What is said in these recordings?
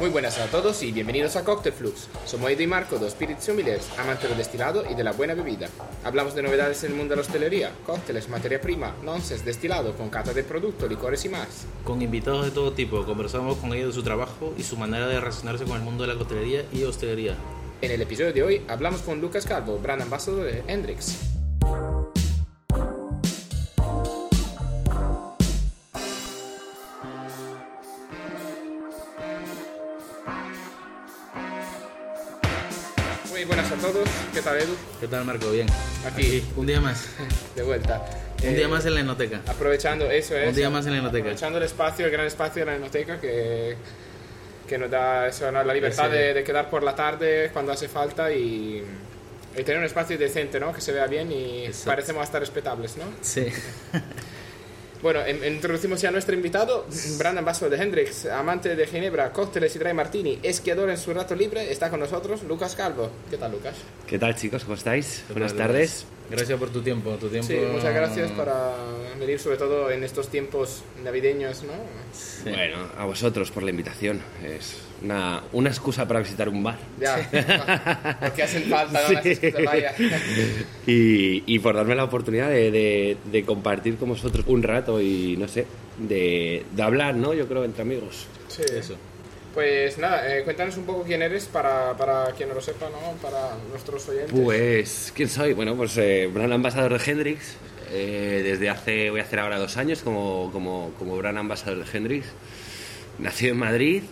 Muy buenas a todos y bienvenidos a Cocktail Flux. Somos Edo y Marco, dos spirit sommeliers, amantes del destilado y de la buena bebida. Hablamos de novedades en el mundo de la hostelería, cócteles, materia prima, nonsense, destilado, con cata de producto, licores y más. Con invitados de todo tipo, conversamos con ellos de su trabajo y su manera de relacionarse con el mundo de la coctelería y hostelería. En el episodio de hoy hablamos con Lucas Calvo, brand ambassador de Hendrix. ¿Qué tal Edu? ¿Qué tal, Marco? Bien. Aquí. un día más. De vuelta. Un Eh, día más en la enoteca. Aprovechando, eso es. Un día más en la enoteca. Aprovechando el espacio, el gran espacio de la enoteca que, que nos da eso, ¿no? la libertad de, de quedar por la tarde cuando hace falta y, y tener un espacio decente, ¿no? Que se vea bien y Exacto. parecemos hasta respetables, ¿no? Sí. Bueno, introducimos ya a nuestro invitado, Brandon Basso de Hendrix, amante de Ginebra, cócteles y dry martini, esquiador en su rato libre, está con nosotros Lucas Calvo. ¿Qué tal, Lucas? ¿Qué tal chicos? ¿Cómo estáis? ¿Qué Buenas tal, tardes. Gracias por tu tiempo. Tu tiempo Sí, muchas gracias para venir, sobre todo en estos tiempos navideños, ¿no? Sí. Bueno, a vosotros por la invitación. Es una, una excusa para visitar un bar. Ya, porque hacen falta, ¿no? Las Sí. excusas, vaya. Y, y por darme la oportunidad de, de- de compartir con vosotros un rato y no sé, de, de hablar, ¿no? Yo creo entre amigos. Sí. Eso. Pues nada, eh, cuéntanos un poco quién eres para, para quien no lo sepa, ¿no? Para nuestros oyentes. Pues, ¿quién soy? Bueno, pues eh, brand ambassador de Hendrix. eh, desde hace, voy a hacer ahora dos años como, como, como brand ambassador de Hendrix. Nacido en Madrid.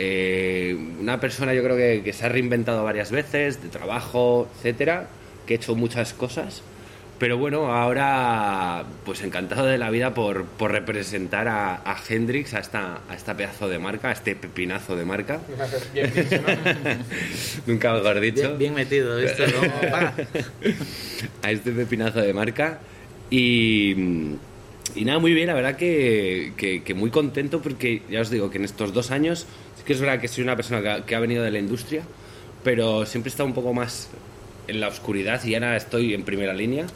Eh, una persona yo creo que, que se ha reinventado varias veces, de trabajo, etcétera, que he hecho muchas cosas. Pero bueno, ahora pues encantado de la vida por, por representar a, a Hendrix, a esta, a esta pedazo de marca, a este pepinazo de marca. Bien dicho, ¿no? Nunca mejor dicho. Bien, bien metido, ¿viste? ¿no? A este pepinazo de marca. Y, y nada, muy bien, la verdad que, que- que muy contento porque ya os digo que en estos dos años, sí que es verdad que soy una persona que ha, que ha venido de la industria, pero siempre he estado un poco más en la oscuridad y ahora estoy en primera línea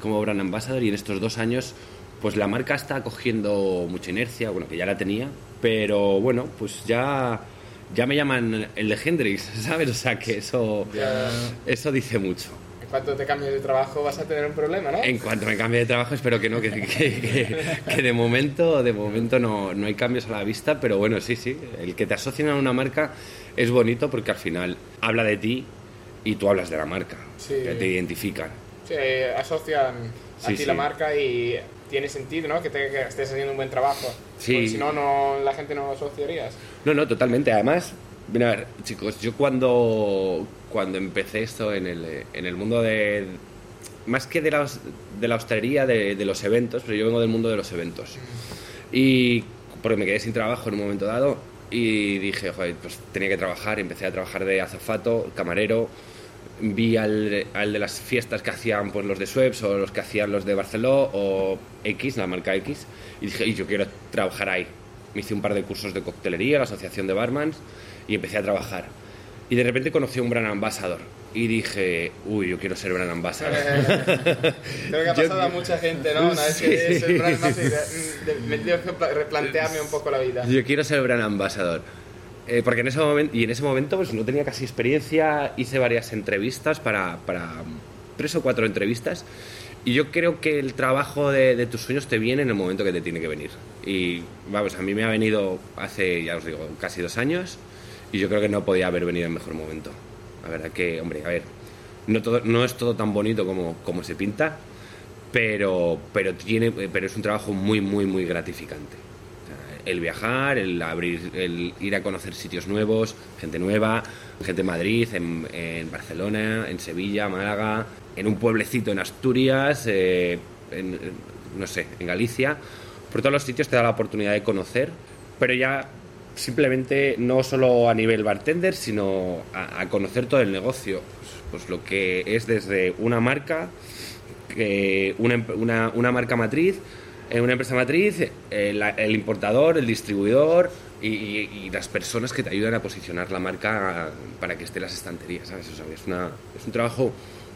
como brand ambassador y en estos dos años pues la marca está cogiendo mucha inercia, bueno, que ya la tenía, pero bueno, pues ya... Ya me llaman el de Hendrix, ¿sabes? O sea que eso, Ya. eso dice mucho. Cuanto te cambies de trabajo vas a tener un problema, ¿no? En cuanto me cambie de trabajo, espero que no, que, que- que- que de momento, de momento no, no hay cambios a la vista, pero bueno, sí, sí, el que te asocien a una marca es bonito porque al final habla de ti y tú hablas de la marca, Sí. que te identifican. Sí, asocian a Sí, ti sí. la marca y tiene sentido, ¿no? Que, te- que estés haciendo un buen trabajo. Sí. Porque si no, no, la gente no lo asociarías. No, no, totalmente. Además, mira, a ver, chicos, yo cuando, cuando empecé esto en el, en el mundo de... Más que de la, de la hostelería, de, de los eventos, pero yo vengo del mundo de los eventos. Y porque me quedé sin trabajo en un momento dado y dije, joder, pues tenía que trabajar, empecé a trabajar de azafato, camarero, vi al, al de las fiestas que hacían pues, los de Schweppes o los que hacían los de Barceló o X, la marca X, y dije, y yo quiero trabajar ahí. Me hice un par de cursos de coctelería, la asociación de barmans, y empecé a trabajar. Y de repente conocí a un brand ambassador y dije, uy, yo quiero ser brand ambassador. Creo que ha Yo- pasado a mucha gente, ¿no? Una vez Sí. que es el brand me tengo que pla- replantearme un poco la vida. Yo quiero ser brand ambassador. Eh, porque en ese momento, y en ese momento pues no tenía casi experiencia, hice varias entrevistas para, para mm, tres o cuatro entrevistas. Y yo creo que el trabajo de, de tus sueños te viene en el momento que te tiene que venir. Y vamos, a mí me ha venido hace, ya os digo, casi dos años. Y yo creo que no podía haber venido en mejor momento. La verdad que, hombre, a ver, no, todo, no es todo tan bonito como, como se pinta, pero, pero, tiene, pero es un trabajo muy, muy, muy gratificante. El viajar, el abrir, el ir a conocer sitios nuevos, gente nueva, gente en Madrid, en, en Barcelona, en Sevilla, Málaga, en un pueblecito en Asturias, eh, no sé, en Galicia. Por todos los sitios te da la oportunidad de conocer, pero ya simplemente no solo a nivel bartender, sino a, conocer todo el negocio. Pues, pues lo que es desde una marca, que una, una- una marca matriz, eh, una empresa matriz, eh, la- el importador, el distribuidor y, las personas que te ayudan a posicionar la marca para que esté en las estanterías, ¿sabes? Es, una- es un trabajo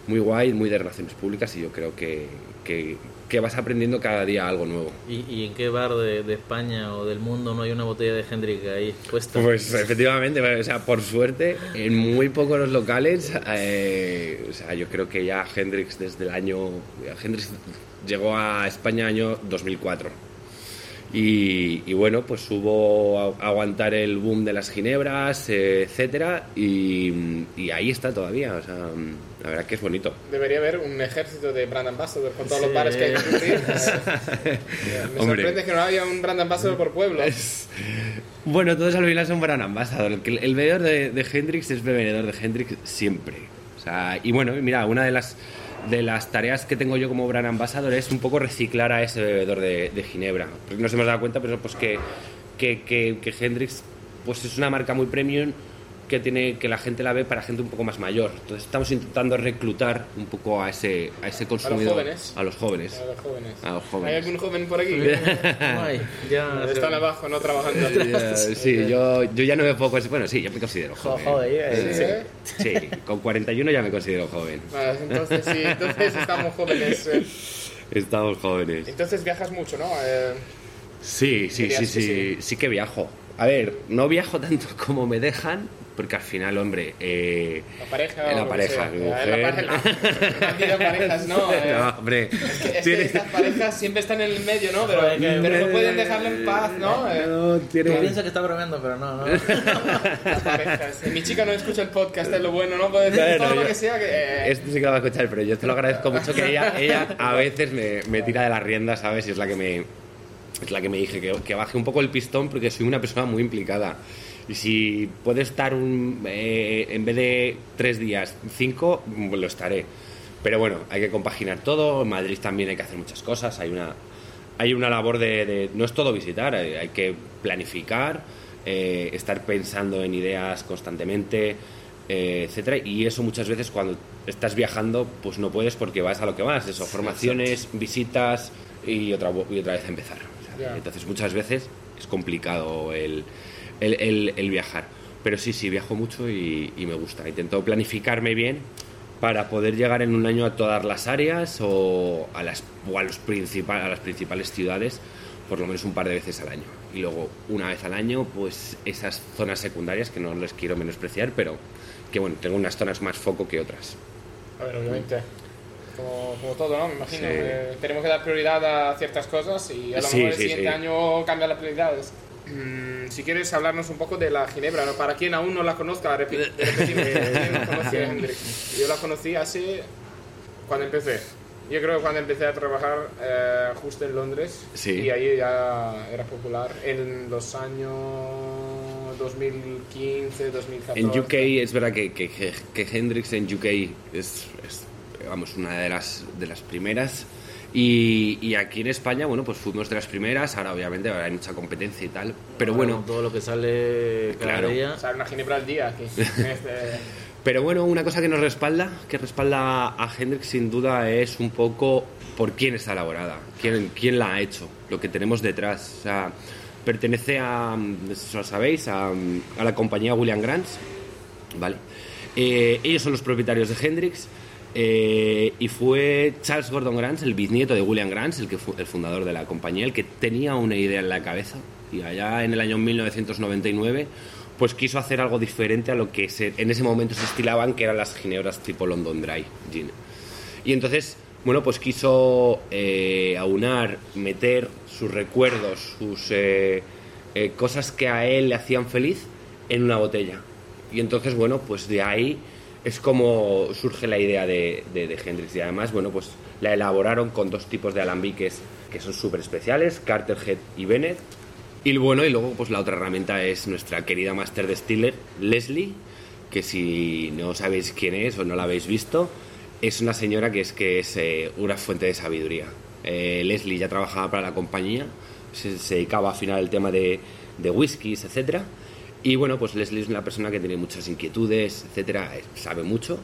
muy guay, muy de relaciones públicas y yo creo que, que- que vas aprendiendo cada día algo nuevo. ¿Y, y en qué bar de, de España o del mundo no hay una botella de Hendrix ahí puesta? Pues efectivamente, o sea, por suerte, en muy pocos los locales, eh, o sea, yo creo que ya Hendrix desde el año... Hendrix llegó a España año 2004. Y, y bueno, pues hubo a- aguantar el boom de las ginebras, eh, etcétera, y, y ahí está todavía, o sea, la verdad que es bonito. Debería haber un ejército de brand ambassador con todos Sí. los bares que hay en Madrid. Eh, Me Hombre. sorprende que no haya un brand ambassador por pueblo. Bueno, todos al final son brand ambassador. El, que- el bebedor de, de Hendrix es bebedor de Hendrix siempre. O sea, y bueno, mira, una de las, de las tareas que tengo yo como brand ambassador es un poco reciclar a ese bebedor de, Ginebra. Nos hemos dado cuenta, pero pues que, que, que Hendrix pues es una marca muy premium que tiene que la gente la ve para gente un poco más mayor. Entonces estamos intentando reclutar un poco a ese, a ese consumidor. jóvenes. A los jóvenes. A los jóvenes. A los jóvenes. ¿Hay algún joven por aquí? Ay, ya Están abajo, no trabajando. Ya, sí, yo, yo ya no me puedo considerar. Bueno, sí, yo me considero Jo- joven. joder, eh, Sí, Sí, con 41 ya me considero joven. Vale, entonces sí, entonces estamos jóvenes. eh. Estamos jóvenes. Entonces viajas mucho, ¿no? Eh, Sí, sí, sí, sí. sí que viajo. A ver, no viajo tanto como me dejan, porque al final, hombre, eh, la pareja. La lo pareja, sea. mi Eh, mujer. La pareja. La parejas, ¿no? Eh, no, hombre, Es que tiene- estas parejas siempre están en el medio, ¿no? Pero, Joder, pero no pueden dejarlo en paz, ¿no? Eh, No, tiene- Tú piensas que está bromeando, pero no, no. las parejas. Mi chica no escucha el podcast, es lo bueno, ¿no? Puede decir todo lo yo- que sea que... eh, Esto sí que lo va a escuchar, pero yo te lo agradezco mucho que ella, ella a veces me, me tira de las riendas, ¿sabes? Y es la que me, es la que me dije que, que baje un poco el pistón porque soy una persona muy implicada. Y si puedo estar un, eh, en vez de tres días, cinco, lo estaré. Pero bueno, hay que compaginar todo. En Madrid también hay que hacer muchas cosas. Hay una, hay una labor de, de- No es todo visitar, hay, hay que planificar, eh, estar pensando en ideas constantemente, eh, etcétera. Y eso muchas veces cuando estás viajando, pues no puedes porque vas a lo que vas. Eso, formaciones, visitas y otra, y otra vez empezar. O sea, Ya. Entonces muchas veces es complicado el, el, el- el viajar. Pero sí, sí, viajo mucho y, y me gusta. Intento planificarme bien para poder llegar en un año a todas las áreas o a las, o a los principal, a las principales ciudades por lo menos un par de veces al año. Y luego, una vez al año, pues esas zonas secundarias que no les quiero menospreciar, pero que bueno, tengo unas zonas más foco que otras. A ver, obviamente. Como, como todo, ¿no? Me imagino. Sí. eh, tenemos que dar prioridad a ciertas cosas y a lo Sí, mejor el sí, siguiente año cambia las prioridades. Mm, si quieres hablarnos un poco de la Ginebra, ¿no? para quien aún no la conozca, repi- repetimos, ¿quién no? Yo la conocí hace. cuando empecé. Yo creo que cuando empecé a trabajar eh, justo en Londres Sí. y ahí ya era popular en los años 2015, 2014. En UK es verdad que, que, que- que Hendrix en UK es, es, vamos, una de las, de las primeras. Y, y aquí en España, bueno, pues fuimos de las primeras. Ahora, obviamente, ahora hay mucha competencia y tal. Pero bueno, todo lo que sale cada Claro. día. O sea, una ginebra al día aquí. Este, Pero bueno, una cosa que nos respalda, que respalda a Hendrix sin duda es un poco por quién está elaborada, quién, quién la ha hecho, lo que tenemos detrás. O sea, pertenece a, eso lo sabéis, a, a la compañía William Grants, ¿vale? Eh, ellos son los propietarios de Hendrix eh, y fue Charles Gordon Grants, el bisnieto de William Grants, el, que fu- el fundador de la compañía, el que tenía una idea en la cabeza y allá en el año 1999 pues quiso hacer algo diferente a lo que en ese momento se estilaban, que eran las ginebras tipo London Dry Gin. Y entonces, bueno, pues quiso eh, aunar, meter sus recuerdos, sus eh, eh, cosas que a él le hacían feliz en una botella. Y entonces, bueno, pues de ahí es como surge la idea de, de, de Hendrix. Y además, bueno, pues la elaboraron con dos tipos de alambiques que son súper especiales, Carterhead y Bennett. Y bueno, y luego pues la otra herramienta es nuestra querida Master Distiller, Leslie, que si no sabéis quién es o no la habéis visto, es una señora que es que es eh, una fuente de sabiduría. Eh, Leslie ya trabajaba para la compañía, se, se dedicaba a afinar el tema de, de whiskies, etcétera. Y bueno, pues Leslie es una persona que tiene muchas inquietudes, etcétera, eh, sabe mucho.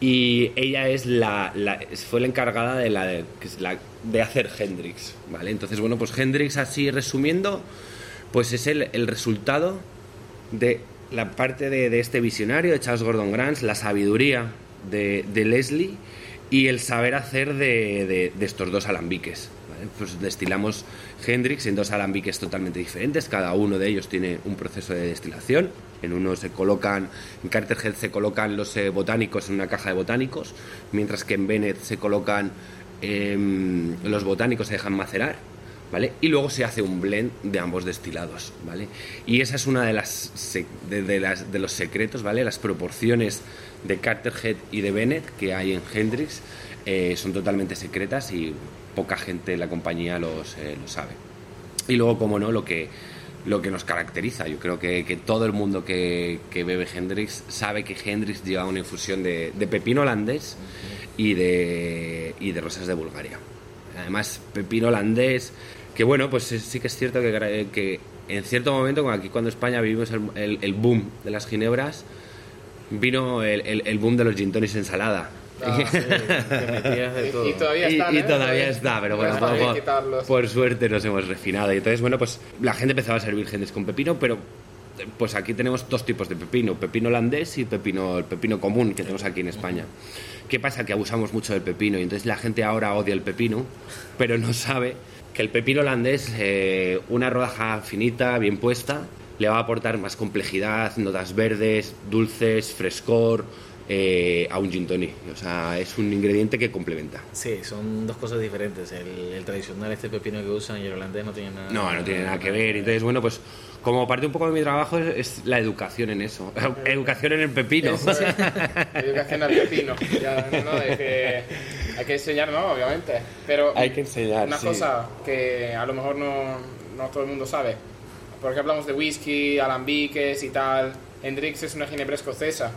Y ella es la, la- fue la encargada de, la, de, de hacer Hendrix, ¿vale? Entonces, bueno, pues Hendrix, así resumiendo, pues es el, el resultado de la parte de, de este visionario, de Charles Gordon Grant, la sabiduría de, de Leslie y el saber hacer de, de- de estos dos alambiques. Pues destilamos Hendrix en dos alambiques totalmente diferentes, cada uno de ellos tiene un proceso de destilación. En uno se colocan, en Carterhead se colocan los eh, botánicos en una caja de botánicos, mientras que en Bennett se colocan em, los botánicos, se dejan macerar. ¿Vale? Y luego se hace un blend de ambos destilados, ¿vale? Y esa es una de las de, de las de los secretos, ¿vale? Las proporciones de Carterhead y de Bennett que hay en Hendrix eh, son totalmente secretas y poca gente en la compañía los, eh, lo sabe. Y luego, como no, lo que, lo que nos caracteriza. Yo creo que, que todo el mundo que, que bebe Hendrix sabe que Hendrix lleva una infusión de, de pepino holandés y de, y de rosas de Bulgaria. Además, pepino holandés, que bueno, pues sí que es cierto que, gra- que en cierto momento, aquí cuando España vivimos el, el- boom de las ginebras, vino el, el- el boom de los gin tonics ensalada. Ah, Sí, te metías de todo. Y, y todavía Y- están, y ¿eh? todavía está, pero No bueno, está por, suerte nos hemos refinado. Y entonces, bueno, pues la gente empezaba a servir gentes con pepino, pero pues aquí tenemos dos tipos de pepino, pepino holandés y pepino, el pepino común que tenemos aquí en España. ¿Qué pasa? Que abusamos mucho del pepino y entonces la gente ahora odia el pepino, pero no sabe que el pepino holandés, eh, una rodaja finita, bien puesta, le va a aportar más complejidad, notas verdes, dulces, frescor eh, a un gin tonic. O sea, es un ingrediente que complementa. Sí, son dos cosas diferentes. El, el tradicional, este pepino que usan, y el holandés no tiene nada. No, no tiene nada que ver. Entonces, bueno, pues como parte un poco de mi trabajo es, es la educación en eso. educación en el pepino. Eso es. Educación al pepino. Ya, no, de que hay que enseñar, ¿no? Obviamente. Pero Hay que enseñar, Una sí. cosa que a lo mejor no, no todo el mundo sabe. Porque hablamos de whisky, alambiques y tal. Hendrix es una ginebra escocesa.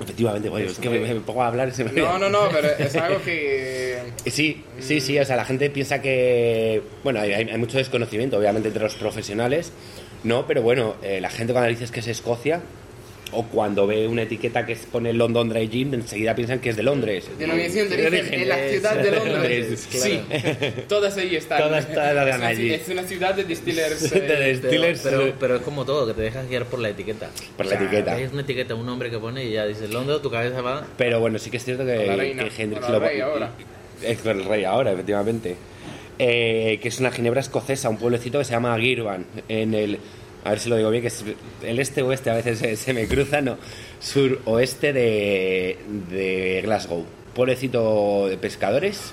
Efectivamente, bueno, es que me, me pongo a hablar y se me No, no, no, pero es algo que... Sí, sí, sí, o sea, la gente piensa que, bueno, hay, hay mucho desconocimiento, obviamente, entre los profesionales, no, pero bueno, eh, la gente cuando dices que es Escocia, o cuando ve una etiqueta que pone London Dry Gin, enseguida piensan que es de Londres. Denominación de De origen en la ciudad de Londres. Londres, Sí, todas ahí están. Todas están es, una, allí. es una ciudad de distillers. De eh, Pero, Distillers, pero, eh. pero es como todo, que te dejas guiar por la etiqueta. Por la O sea, etiqueta. Es una etiqueta, un nombre que pone y ya dices Londres, tu cabeza va. Pero bueno, sí que es cierto que, reina, que Hendrix lo- rey ahora. Es el rey ahora, efectivamente. Eh, que es una ginebra escocesa, un pueblecito que se llama Girvan, en el. A ver si lo digo bien, que es el este-oeste a veces se, se me cruza, no. Suroeste de, de Glasgow. Pueblecito de pescadores,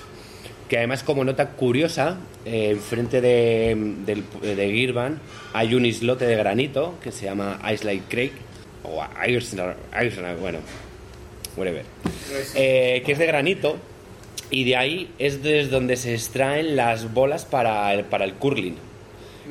que además, como nota curiosa, eh, enfrente de, del- de Girvan hay un islote de granito que se llama Islay Creek, o Islay, Islay, bueno, whatever eh, que es de granito y de ahí es desde donde se extraen las bolas para el, para el curling.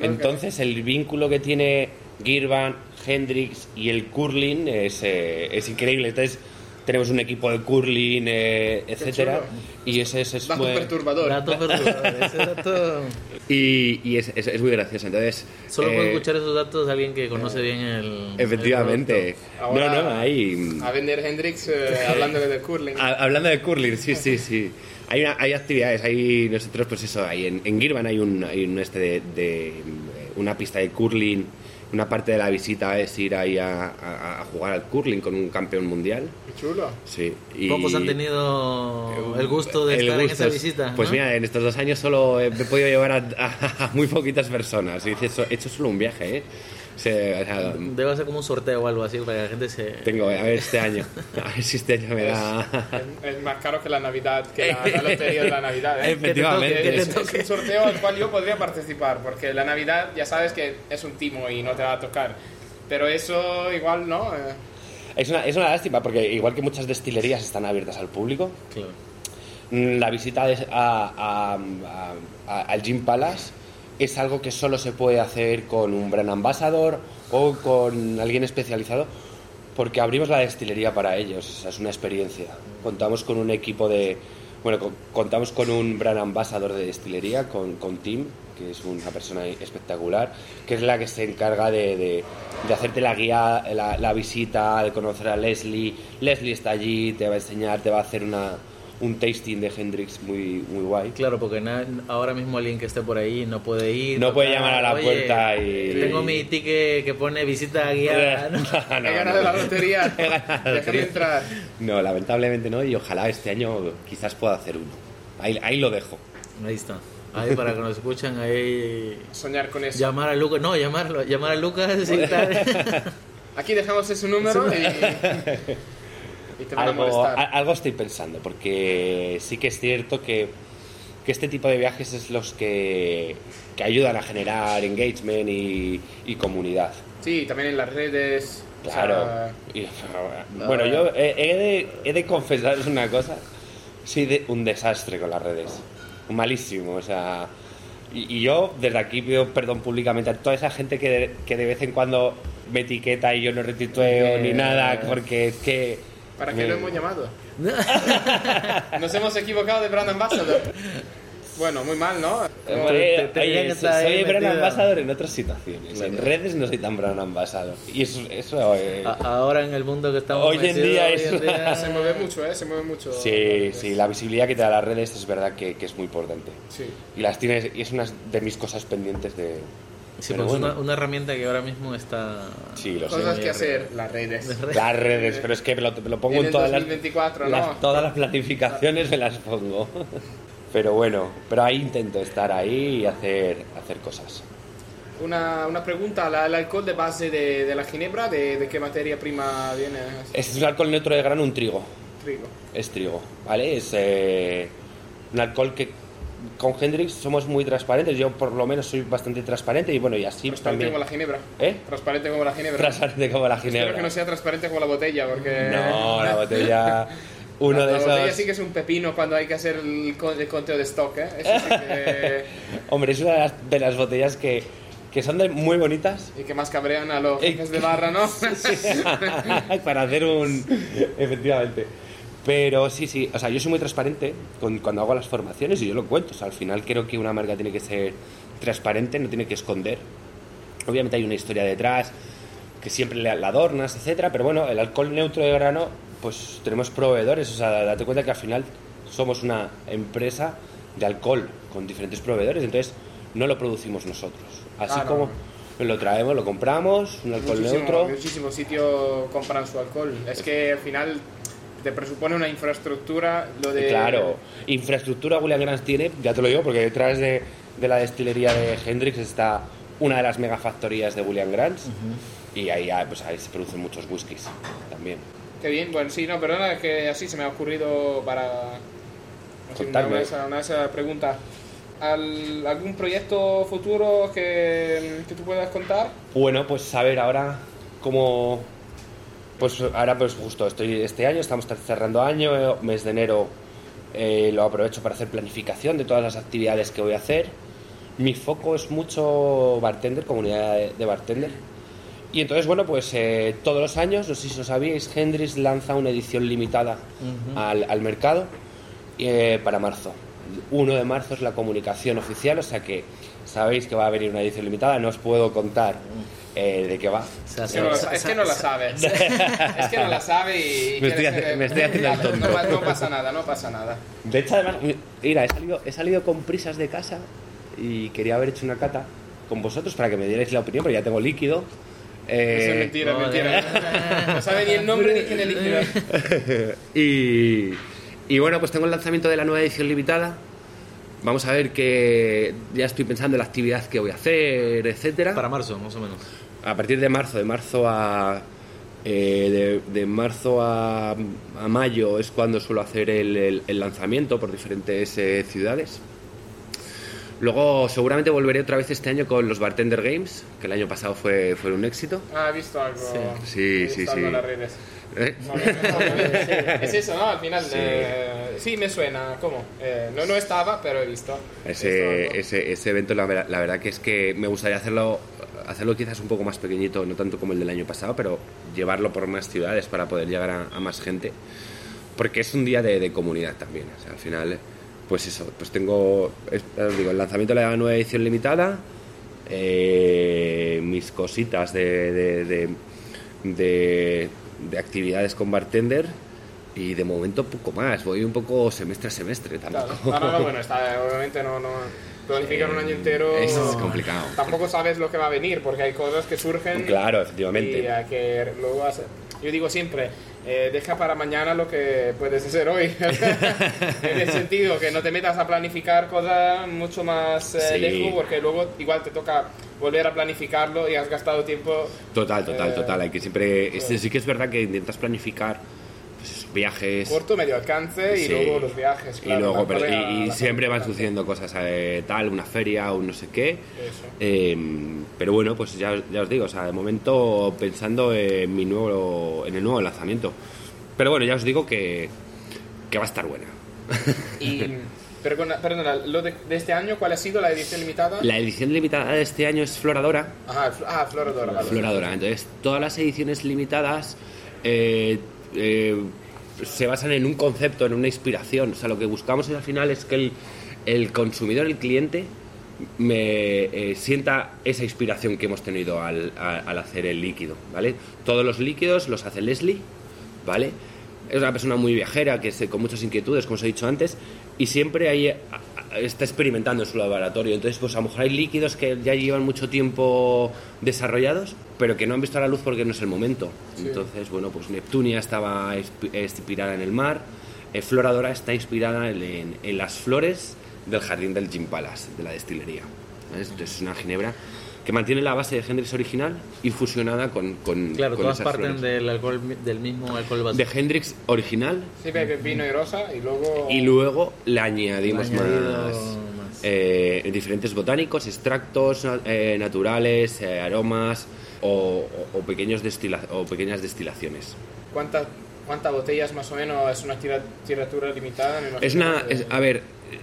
Entonces el vínculo que tiene Girvan, Hendrix y el curling es, eh, es increíble. Entonces tenemos un equipo de curling, eh, etcétera, y ese es, es Dato muy- perturbador. Dato perturbador, ese dato- y, y es, es- es muy gracioso. Entonces Solo eh, puedo escuchar esos datos de alguien que conoce bien el. efectivamente. el. Ahora, no, no, hay A vender Hendrix eh, hablando de curling. Ha- Hablando de curling, sí, sí, sí. Hay, una- hay actividades, hay nosotros, pues eso, hay en, en Girvan hay un, hay un este de, de, eh, una pista de curling. Una parte de la visita es ir ahí a, a- a jugar al curling con un campeón mundial. Qué chulo. Sí. y- Pocos han tenido el gusto de el estar en esa es- visita. Pues ¿no? mira, en estos dos años solo he, he podido llevar a, a- a muy poquitas personas. Y dices, he hecho solo un viaje, ¿eh? O sea, o sea, Debe ser como un sorteo o algo así para que la gente se. tengo, a ver este año. A ver si este año me da. Es, es más caro que la Navidad, que la, la lotería de la Navidad. ¿eh? Efectivamente. Que Es, es un sorteo al cual yo podría participar, porque la Navidad ya sabes que es un timo y no te va a tocar. Pero eso igual no. eh. Es una, es una lástima porque igual que muchas destilerías están abiertas al público, Claro. mm, la visita a- a- a- al Gin Palace es algo que solo se puede hacer con un brand ambassador o con alguien especializado porque abrimos la destilería para ellos, o es una experiencia. Contamos con un equipo de... Bueno, co- contamos con un brand ambassador de destilería, con, con Tim, que es una persona espectacular, que es la que se encarga de, de- de hacerte la guía, la, la visita, de conocer a Leslie. Leslie está allí, te va a enseñar, te va a hacer una, un tasting de Hendrix muy, muy guay. Claro, porque na- ahora mismo alguien que esté por ahí no puede ir. No puede tocar, llamar a la "Oye, puerta y- Tengo mi ticket que pone visita guiada. ¿no? No, He ganado no. la lotería. He ganado la Déjame lotería. entrar. No, lamentablemente no, y ojalá este año quizás pueda hacer uno. Ahí, ahí lo dejo. Ahí está. Ahí para que nos escuchen, ahí. Soñar con eso. Llamar a Lucas. No, llamarlo, llamar a Lucas y tal. Aquí dejamos ese número y, y te Algo, molestar. a- algo estoy pensando, porque sí que es cierto que, que este tipo de viajes es los que, que ayudan a generar engagement y, y comunidad. Sí, también en las redes. o sea, Claro. Y, bueno, yo he, he de, he de confesaros una cosa. Soy de- un desastre con las redes. Malísimo, o sea... Y, y yo desde aquí pido perdón públicamente a toda esa gente que de, que de vez en cuando me etiqueta y yo no retuiteo ni nada, porque es que... ¿Para me- qué lo hemos llamado? Nos hemos equivocado de brand ambassador. Bueno, muy mal, ¿no? Hombre, Te- te- oye, soy ahí brand ambassador en otras situaciones. Claro. En redes no soy tan brand ambassador. Y eso... eso eh, A- Ahora en el mundo que estamos Hoy en metidos, día hoy es- en día- Se mueve mucho, ¿eh? Se mueve mucho. sí, sí, la visibilidad que te da las redes es verdad que, que es muy importante. Sí. Y las tienes, y es una de mis cosas pendientes de. Sí, pero pues bueno. una, una herramienta que ahora mismo está. Sí, lo sé. Cosas que hacer, las redes. Las redes, pero es que me lo, lo pongo En en, todas 2024, las, ¿no? las- todas las planificaciones me las pongo. Pero bueno, pero ahí intento estar ahí y hacer, hacer cosas. Una, una pregunta, ¿la- ¿el alcohol de base de, de la ginebra, de, de qué materia prima viene? Es un alcohol neutro de grano, un trigo. Trigo. Es trigo, ¿vale? Es eh, un alcohol que con Hendrix somos muy transparentes. Yo por lo menos soy bastante transparente y bueno, y así Transparente también. como la ginebra. ¿Eh? Transparente como la ginebra. Transparente como la Espero ginebra. que no sea transparente como la botella, porque... No, la botella. Uno la, de la botella sí que es un pepino cuando hay que hacer el, el conteo de stock, ¿eh? Eso sí que... Hombre, es una de las, de las botellas que, que son de- muy bonitas. y que más cabrean a los Eh, jefes de barra, ¿no? para hacer un. Efectivamente. Pero sí, sí, o sea, yo soy muy transparente con, cuando hago las formaciones y yo lo cuento. O sea, al final creo que una marca tiene que ser transparente, no tiene que esconder. Obviamente hay una historia detrás que siempre la adornas, etcétera, pero bueno, el alcohol neutro de grano, pues tenemos proveedores. O sea, date cuenta que al final somos una empresa de alcohol con diferentes proveedores, entonces no lo producimos nosotros. Así como lo traemos, lo compramos, un alcohol muchísimo, neutro. muchísimos sitios compran su alcohol. Es que al final te presupone una infraestructura, lo de... Claro, infraestructura William Grant tiene, ya te lo digo, porque detrás de, de la destilería de Hendrix está una de las megafactorías de William Grant y ahí, ah, pues ahí se producen muchos whiskies también. Qué bien, bueno, sí, no, perdona, es que así se me ha ocurrido para... así, una, Contarme. una, esa, una. Al- ¿Algún proyecto futuro que, que tú puedas contar? Bueno, pues a ver, ahora como... Pues ahora pues justo estoy este año, estamos cerrando año, eh, mes de enero eh, lo aprovecho para hacer planificación de todas las actividades que voy a hacer. Mi foco es mucho bartender, comunidad de, de bartender. Y entonces, bueno, pues eh, todos los años, no sé si lo sabíais, Hendrix lanza una edición limitada al, al mercado eh, para marzo. 1 de marzo es la comunicación oficial, o sea que sabéis que va a venir una edición limitada, no os puedo contar eh, de qué va. Es que no, la- es que no la sabe. es que no la sabe y... Me estoy me haciendo el tonto. No, pa- no pasa nada, no pasa nada. De hecho, además, mira, he salido, he salido con prisas de casa y quería haber hecho una cata con vosotros para que me dierais la opinión, porque ya tengo líquido. Eh, Eso es mentira, es joder. mentira. No sabe ni el nombre ni quién elige. y, y bueno, pues tengo el lanzamiento de la nueva edición limitada. Vamos a ver que ya estoy pensando en la actividad que voy a hacer, etcétera. Para marzo, más o menos. A partir de marzo, de marzo a eh, de, de marzo a, a mayo es cuando suelo hacer el, el- el lanzamiento por diferentes eh, ciudades. Luego seguramente volveré otra vez este año con los Bartender Games, que el año pasado fue, fue un éxito. Ah, he visto algo. Sí, he visto sí, algo sí. en las redes. ¿Eh? No, no, no, no, es eso, ¿no? Al final, Sí. eh, sí, me suena. ¿Cómo? Eh, no, no estaba, pero he visto. He visto Ese, ese, ese evento, la, la verdad que es que me gustaría hacerlo, hacerlo quizás un poco más pequeñito, no tanto como el del año pasado, pero llevarlo por más ciudades para poder llegar a, más gente. Porque es un día de, comunidad también. Al final, pues eso, pues tengo, es- digo, el lanzamiento de la nueva edición limitada, eh, mis cositas de actividades con bartender Y de momento poco más, voy un poco semestre a semestre Claro. tampoco. No, no, no, bueno, está, obviamente no, no. Planificar un año entero. Es complicado. Tampoco sabes lo que va a venir, porque hay cosas que surgen. Claro, efectivamente. Y que luego. Yo digo siempre, eh, deja para mañana lo que puedes hacer hoy. en el sentido que no te metas a planificar cosas mucho más eh, Sí. lejos, porque luego igual te toca volver a planificarlo y has gastado tiempo. Total, total, Eh, total. Hay que siempre. sí que es verdad que intentas planificar viajes. Corto, medio alcance y luego los viajes. y claro, luego, la pero- y, y siempre van sucediendo cosas, eh, tal, una feria o un no sé qué. Eh, pero bueno, pues ya, ya os digo, o sea, de momento pensando en mi nuevo, en el nuevo lanzamiento. Pero bueno, ya os digo que, que va a estar buena. Y, pero con- perdona, lo de, de este año, ¿cuál ha sido la edición limitada? La edición limitada de este año es Floradora. Ajá, ah, Floradora. vale. Floradora. Entonces, todas las ediciones limitadas eh, eh, se basan en un concepto, en una inspiración. O sea, lo que buscamos al final es que el, el consumidor, el cliente, me eh, sienta esa inspiración que hemos tenido al, al hacer el líquido, ¿vale? Todos los líquidos los hace Leslie, ¿vale? Es una persona muy viajera, que se, con muchas inquietudes, como os he dicho antes, y siempre a- está experimentando en su laboratorio. Entonces, pues a lo mejor hay líquidos que ya llevan mucho tiempo desarrollados, pero que no han visto la luz porque no es el momento. Entonces, bueno, pues Neptunia estaba inspi- inspirada en el mar, eh, Floradora está inspirada en, en- en las flores del jardín del Gin Palace, de la destilería. ¿Ves? Entonces, es una ginebra que mantiene la base de Hendrix original y fusionada con, con, Claro, con todas esas parten flores. del alcohol del mismo alcohol base. De Hendrix original Sí, vino y rosa y luego... y luego le añadimos Le más, más. eh, diferentes botánicos, extractos eh, naturales, eh, aromas o, o- o pequeños destila- o pequeñas destilaciones. ¿Cuántas cuántas botellas más o menos es una tira- tiratura limitada? Me Es una, es- a ver,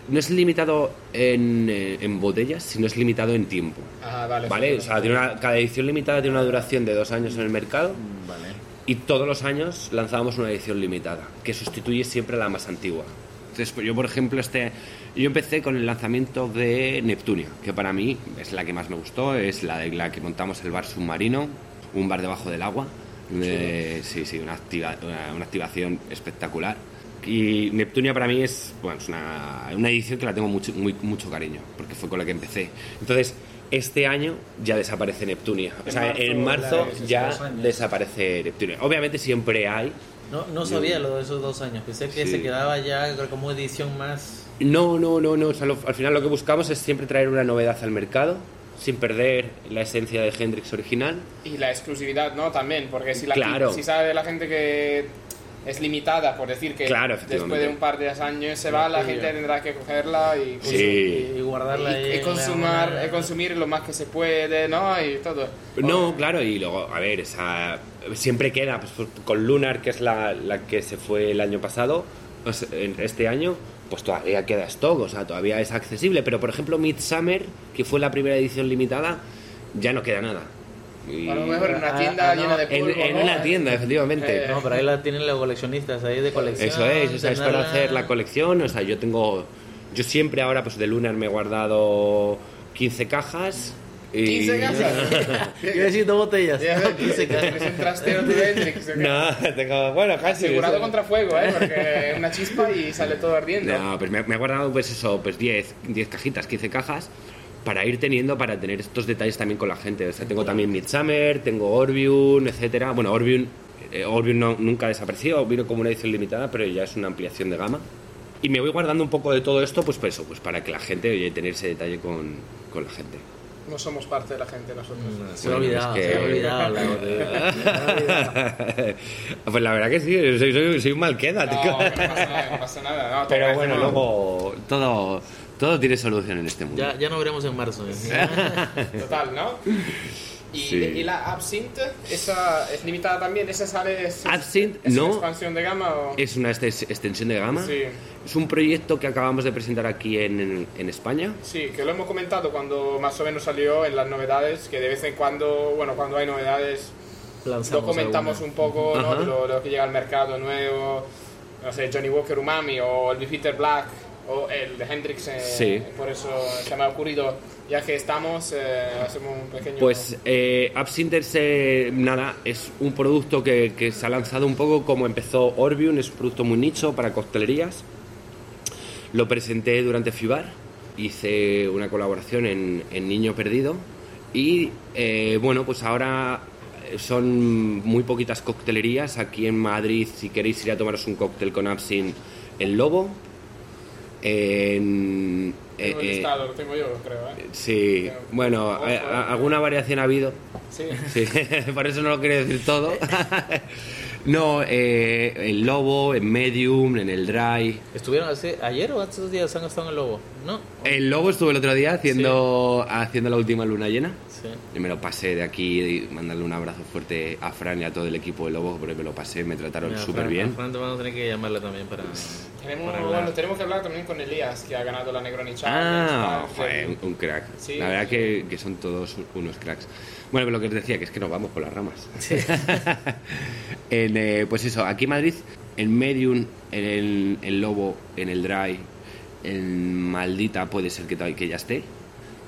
no es limitado en, eh, en botellas, sino es limitado en tiempo. Ajá, vale. ¿Vale? sí, O sea, tiene una- cada edición limitada tiene una duración de dos años en el mercado Vale. y todos los años lanzábamos una edición limitada que sustituye siempre a la más antigua. Entonces, pues yo, por ejemplo, este, yo empecé con el lanzamiento de Neptunia, que para mí es la que más me gustó, es la de la que montamos el bar submarino, un bar debajo del agua. Eh, sí, sí, una, activa- una, una activación espectacular. Y Neptunia para mí es, bueno, es una, una edición que la tengo mucho, muy, mucho cariño, porque fue con la que empecé. Entonces, este año ya desaparece Neptunia. O En sea, marzo, en marzo la- esos ya desaparece Neptunia. Obviamente siempre hay. No, no sabía lo de esos dos años. Pensé que Sí. se quedaba ya como edición más. No, no, no, no. O sea, lo- al final lo que buscamos es siempre traer una novedad al mercado, sin perder la esencia de Hendrix original. Y la exclusividad, ¿no? También, porque si, la, Claro. si sabe la gente que es limitada, por decir que Claro, después de un par de años se va, la gente tendrá que cogerla y, Sí. Y guardarla y, consumar, una- y consumir lo más que se puede, ¿no? Y todo. No, claro, y luego, a ver, esa, siempre queda, pues, pues, con Lunar, que es la, la que se fue el año pasado, pues, en este año, pues todavía queda stock, o sea, todavía es accesible, pero por ejemplo Midsummer, que fue la primera edición limitada, ya no queda nada. Y- A lo mejor en una Ah, tienda ah, no, llena de en, polvo. en ¿no? una tienda, efectivamente. Eh, No, pero ahí la tienen los coleccionistas ahí de colección. Eso es, o sea, es para hacer la colección, o sea, yo tengo, yo siempre ahora, pues de Lunar me he guardado 15 cajas. Y... 15 cajas. Yo necesito botellas. Ya, 15 cajas. Es un trastero de Hendrix. No, tengo, bueno, casi. Asegurado eso. contra fuego, ¿eh? Porque una chispa y sale todo ardiendo. No, pues me, me he guardado pues eso, pues 10, 10 cajitas, 15 cajas para ir teniendo, para tener estos detalles también con la gente. O sea, tengo también Midsummer, tengo Orbium, etcétera. Bueno, Orbium, eh, Orbium no- nunca desapareció, vino como una edición limitada, pero ya es una ampliación de gama. Y me voy guardando un poco de todo esto, pues por eso, pues para que la gente, oye, tener ese detalle con, con la gente. No somos parte de la gente nosotros. Se ha olvidado, que- se ha olvidado. Se ha pues la verdad que sí, soy, soy, soy un mal queda, No, tío. no pasa nada, no pasa nada. No, Pero bueno, no. luego todo, todo tiene solución en este mundo. Ya, ya nos veremos en marzo. ¿eh? Total, ¿no? Y, Sí. y la Absinthe, esa es limitada también, esa sale. Es, Absinthe, ¿es no. una expansión de gama o.? Es una este- extensión de gama. Sí. Es un proyecto que acabamos de presentar aquí en, en España. Sí, que lo hemos comentado cuando más o menos salió en las novedades, que de vez en cuando, bueno, cuando hay novedades, Lanzamos lo comentamos alguna. un poco, ¿no? Lo, lo que llega al mercado nuevo, no sé, Johnny Walker Umami o el Peter Black, o el de Hendrix, eh, Sí. por eso se me ha ocurrido, ya que estamos, eh, hacemos un pequeño... Pues eh, Absinters, nada, es un producto que, que se ha lanzado un poco como empezó Orbium, es un producto muy nicho para coctelerías. Lo presenté durante FIBAR, hice una colaboración en, en Niño Perdido y eh, bueno, pues ahora son muy poquitas coctelerías. Aquí en Madrid, si queréis ir a tomaros un cóctel con Absinthe, el Lobo. En, tengo el eh, eh, listado, lo tengo yo, creo. ¿eh? Sí, bueno, Ojo, eh. a- alguna variación ha habido. Sí. Sí, por eso no lo quería decir todo. No, eh, el lobo, en medium, en el dry. ¿Estuvieron hace, ayer o hace dos días han estado en el Lobo? ¿No? El lobo estuve el otro día haciendo, haciendo la última luna llena. Sí. Y me lo pasé de aquí y mandarle un abrazo fuerte a Fran y a todo el equipo de Lobo, porque me lo pasé, me trataron súper bien. a Fran te vamos a tener que llamarla también para, Tenemos, para hablar. bueno, tenemos que hablar también con Elías, que ha ganado la Negroni Ah, joder, un, un crack. Sí. La verdad que, que son todos unos cracks. Bueno, pero lo que os decía, que es que nos vamos por las ramas. en, eh, pues eso, aquí en Madrid, en Medium, en el, el Lobo, en el Dry, en Maldita puede ser que, que ya esté.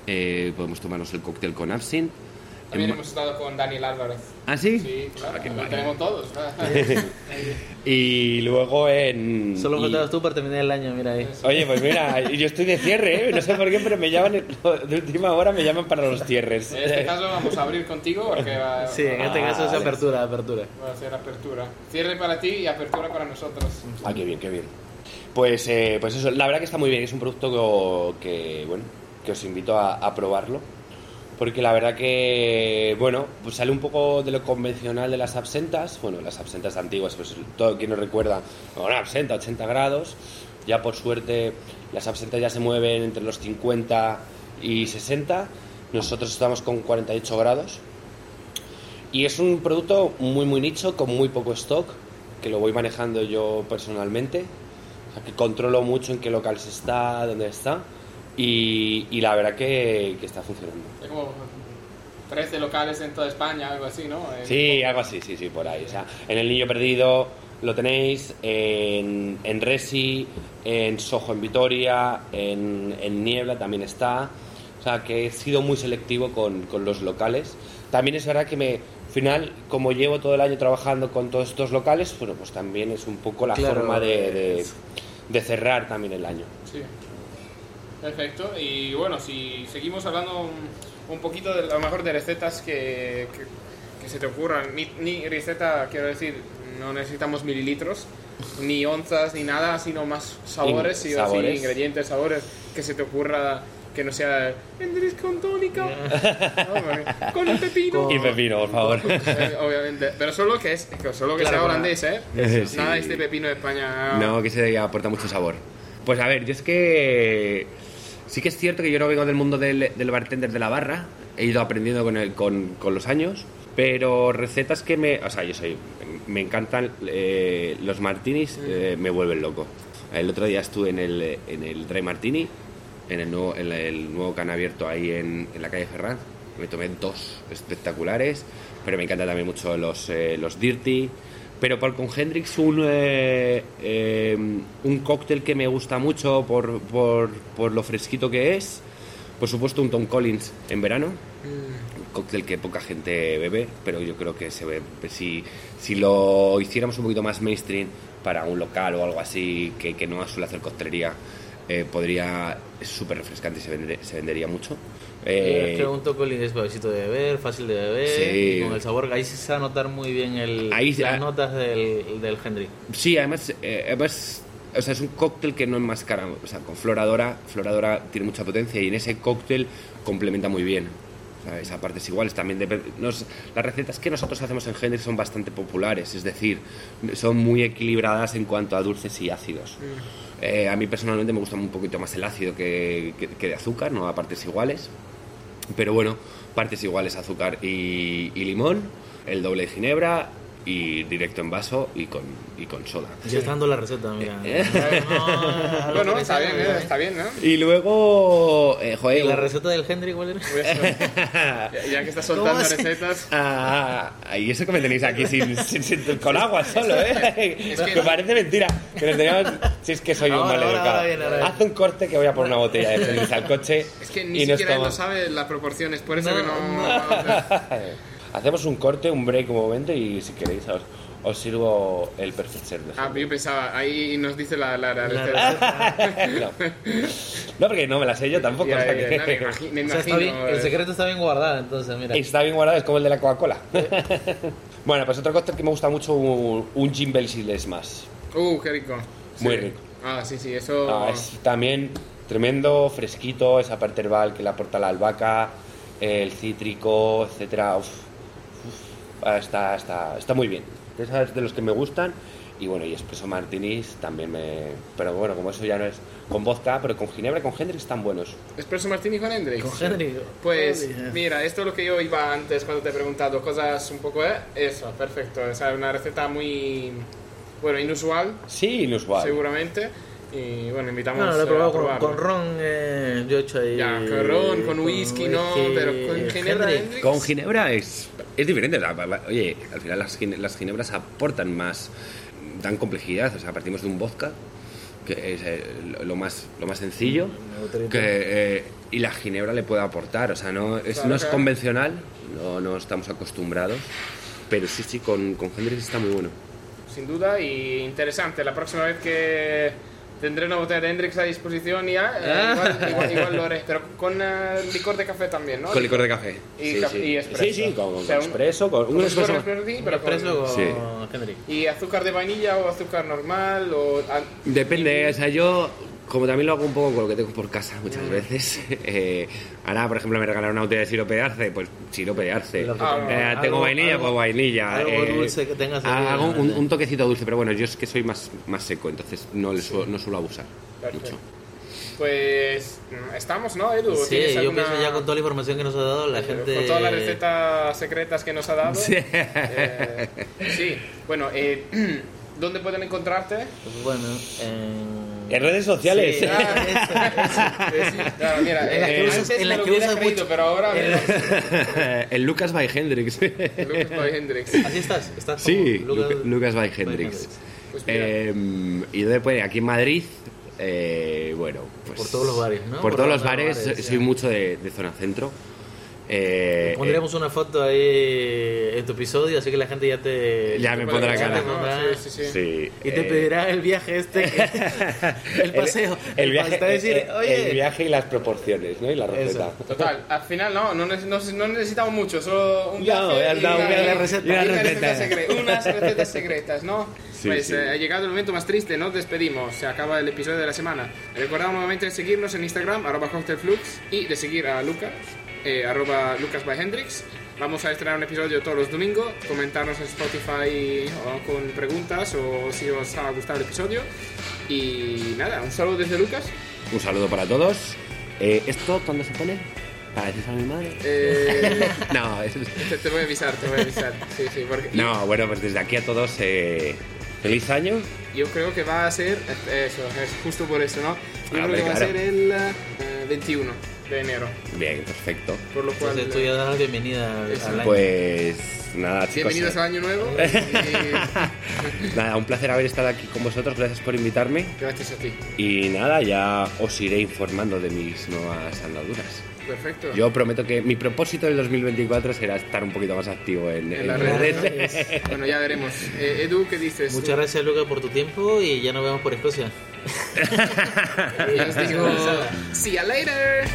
Eh, podemos tomarnos el cóctel con Absinthe. También hemos estado con Daniel Álvarez. ¿Ah, sí? Sí, claro, Ah, qué lo tenemos todos. Y luego en... Solo y- faltabas tú para terminar el año, mira ahí. Oye, pues mira, yo estoy de cierre, ¿eh? no sé por qué, pero me llaman de última hora, me llaman para los cierres. En este caso vamos a abrir contigo porque va, Sí, en este caso es apertura, apertura. va a ser apertura. Cierre para ti y apertura para nosotros. Ah, qué bien, qué bien. Pues, eh, pues eso, la verdad que está muy bien, es un producto que, bueno, que os invito a, a probarlo. Porque la verdad que, bueno, pues sale un poco de lo convencional de las absentas. Bueno, las absentas antiguas, pues todo quien nos recuerda, una absenta, 80 grados. Ya por suerte, las absentas ya se mueven entre los 50 y 60. Nosotros estamos con 48 grados. Y es un producto muy, muy nicho, con muy poco stock, que lo voy manejando yo personalmente. Que controlo mucho en qué locales está, dónde está. Y, y la verdad que, que está funcionando. Es como 13 locales en toda España, algo así, ¿no? Sí, algo así, sí, sí, por ahí. O sea, en El Niño Perdido lo tenéis, en, en Resi, en Soho en Vitoria, en, en Niebla también está. O sea, que he sido muy selectivo con, con los locales. También es verdad que me, al final, como llevo todo el año trabajando con todos estos locales, bueno, pues también es un poco la Claro, forma de, de- es- de cerrar también el año. Sí. Perfecto. Y bueno, si seguimos hablando un, poquito de a lo mejor de recetas que, que, que se te ocurran. Ni, ni receta, quiero decir, no necesitamos mililitros, ni onzas, ni nada, sino más sabores, sí sí, sabores. ingredientes, sabores que se te ocurra que no sea Hendrix con tónica, No, con un pepino. Con- Y pepino, por favor. Obviamente, pero solo que es solo que Claro, sea holandés, ¿eh? Eso sí. Nada de este pepino de España. No, que se aporta mucho sabor. Pues a ver, yo es que sí que es cierto que yo no vengo del mundo del, del bartender de la barra, he ido aprendiendo con, el- con, con los años, pero recetas que me... O sea, yo soy... Me encantan eh, los martinis, eh, me vuelven loco. El otro día estuve en el, en el Dry Martini, en el nuevo, en el nuevo can abierto ahí en, en la calle Ferran. Me tomé dos espectaculares, pero me encantan también mucho los, eh, los Dirty. Pero por con Hendrix un, eh, eh, un cóctel que me gusta mucho por, por, por lo fresquito que es. Por supuesto un Tom Collins en verano. Un cóctel que poca gente bebe, pero yo creo que se ve. Si, si lo hiciéramos un poquito más mainstream para un local o algo así que, que no suele hacer coctelería, eh, podría. Es súper refrescante y se, vende- se vendería mucho. Eh, es que un tocolín es suavecito de beber, fácil de beber, Sí. y con el sabor, ahí se va a notar muy bien el, Ahí las ah. notas del, del Hendrix. Sí, además, eh, además o sea, es un cóctel que no enmascara. O sea, con Floradora, Floradora tiene mucha potencia y en ese cóctel complementa muy bien. O sea, esa parte es igual. También depende- nos- las recetas que nosotros hacemos en Hendrix son bastante populares, es decir, son muy equilibradas en cuanto a dulces y ácidos. Eh, a mí personalmente me gusta un poquito más el ácido que, que- que de azúcar, no a partes iguales. Pero bueno, partes iguales azúcar y, y limón, el doble de ginebra, y directo en vaso y con, y con soda. Ya está dando la receta, mira. Eh. No, Bueno, no, está bien, no, eh, está bien, ¿no? Y luego, eh, ¿Y joder, la receta del Henry cuál era? Ya, ya que estás soltando recetas. Ah, y eso que me tenéis aquí sin, sin- sin- con agua solo, ¿eh? Es que- me parece mentira. Que nos teníamos, si es que soy un Ahora, mal ahora, educado. ahora ahora. Haz un corte que voy a por una botella de Hendrix al coche. Es que ni y siquiera él tomamos- sabe las proporciones, por eso No, que no. no. Hacemos un corte, un break un momento y si queréis os, os sirvo el perfect serve. Ah, yo pensaba, ahí nos dice la, la, la La no. no, porque no me la sé yo tampoco. Ya, o sea ya, que- no, me imagi- me O sea, está imagino, bien, el secreto está bien guardado, entonces, mira. Está bien guardado, es como el de la Coca-Cola. bueno, pues otro cóctel que me gusta mucho, un, un Jim Belsiles más. Uh, qué rico. Muy Sí. rico. Ah, sí, sí, eso. Ah, es también tremendo, fresquito, esa parte herbal que le aporta la albahaca, el cítrico, etcétera. Uf, está, está, está muy bien. Esas de los que me gustan. Y bueno, y espresso martinis también me... Pero bueno, como eso ya no es con vodka, pero con ginebra y con Hendrix están buenos. Espresso Martini con Hendrix. Con Henry. Pues Joder. mira, esto es lo que yo iba antes cuando te he preguntado cosas un poco, ¿eh? Eso, perfecto. O sea, una receta muy, bueno, inusual, Sí, inusual. seguramente. Y bueno, invitamos No, lo he eh, probado a con, ron, eh, yo he hecho ahí. Ya, con ron, con whisky, no, pero con ginebra Henry. Hendrix. Con ginebra es, es diferente. la- la- Oye, al final las, las ginebras aportan más, dan complejidad. O sea, partimos de un vodka, que es eh, lo- lo más, lo más sencillo, Neutrito. que, eh, y la ginebra le puede aportar. O sea, no es, Claro, no es claro. convencional, no, no estamos acostumbrados, pero sí, sí, con, con Hendrix está muy bueno. Sin duda, y interesante. La próxima vez que tendré una botella de Hendrix a disposición ya, eh, Ah. igual, igual- igual lo haré. Pero con eh, licor de café también, ¿no? Con licor de café. Y sí, sí. y espresso. Sí, sí, con, con O sea, un- espresso, con un espresso. un espresso, sí, pero con- expreso con Sí. Henry. ¿Y azúcar de vainilla o azúcar normal? O, Depende, o sea, yo como también lo hago un poco con lo que tengo por casa muchas veces. eh, ahora, por ejemplo, me regalaron una botella de sirope de arce, pues sirope de arce. Ah. Eh, Algo- tengo vainilla, algo- pues vainilla. algo eh, dulce que tengas Hago un, un toquecito dulce, pero bueno, yo es que soy más, más seco, entonces no, le suelo, no suelo abusar Perfecto. mucho. Pues estamos, ¿no, Edu? Sí, ¿Tienes yo alguna- pienso ya con toda la información que nos ha dado la gente. Con todas las recetas secretas que nos ha dado. Sí. Eh, sí. Bueno, eh, ¿dónde pueden encontrarte? Pues bueno, en. En redes sociales. Sí. Ah, eso, eso, sí, claro, mira, En la que eh, usas- antes en la me lo que hubiera usas creído, mucho- pero ahora el Lucas by Hendrix. Lucas Boy Hendrix. Así estás, estás sí, Lucas by by Hendrix. Pues. Eh, y donde puede, aquí en Madrid, eh, bueno, pues. Por todos los bares, ¿no? Por, Por todos los todos los bares, bares, soy ya. mucho de, de zona centro. Eh, Pondremos una foto ahí en tu episodio, así que la gente ya te. Ya me Puede pondrá cara. ¿no? Sí, sí, sí. sí, Y te eh, pedirá el viaje este, el paseo. El, viaje, Hasta decir, el- oye, el viaje y las proporciones, ¿no? Y la receta. Total, al final no, no, no, no necesitamos mucho, solo un No, viaje has dado y una una, receta. y una receta receta. secre- unas recetas secretas, ¿no? Sí, pues sí. eh, ha llegado el momento más triste, nos despedimos, se acaba el episodio de la semana. Recordamos nuevamente de seguirnos en Instagram, arroba cocktailflux, y de seguir a Lucas, eh, arroba Lucas by Hendrix. Vamos a estrenar un episodio todos los domingos, comentarnos en Spotify o con preguntas o si os ha gustado el episodio. Y nada, un saludo desde Lucas. Un saludo para todos. Eh, ¿Esto cuándo se pone? ¿Para decir a mi madre? Eh, No, es- te, te voy a avisar, te voy a avisar. Sí, sí, porque no, bueno, pues desde aquí a todos, eh, feliz año. Yo creo que va a ser, eso, es justo por eso, ¿no? Yo Hombre, creo que va a claro. ser el eh, 21 de enero, Bien, perfecto. por lo cual... entonces tú ya das la bienvenida al, año. Pues nada, chicos. Bienvenidos eh, al año nuevo y Nada, un placer haber estado aquí con vosotros. Gracias por invitarme. gracias a ti. Y nada, ya os iré informando de mis nuevas andaduras. Perfecto. Yo prometo que mi propósito del 2024 será estar un poquito más activo en, En en las redes. redes. bueno, ya veremos. Eh, Edu, ¿qué dices? Muchas gracias, Luca, por tu tiempo y ya nos vemos por Escocia. Y os digo, see you later.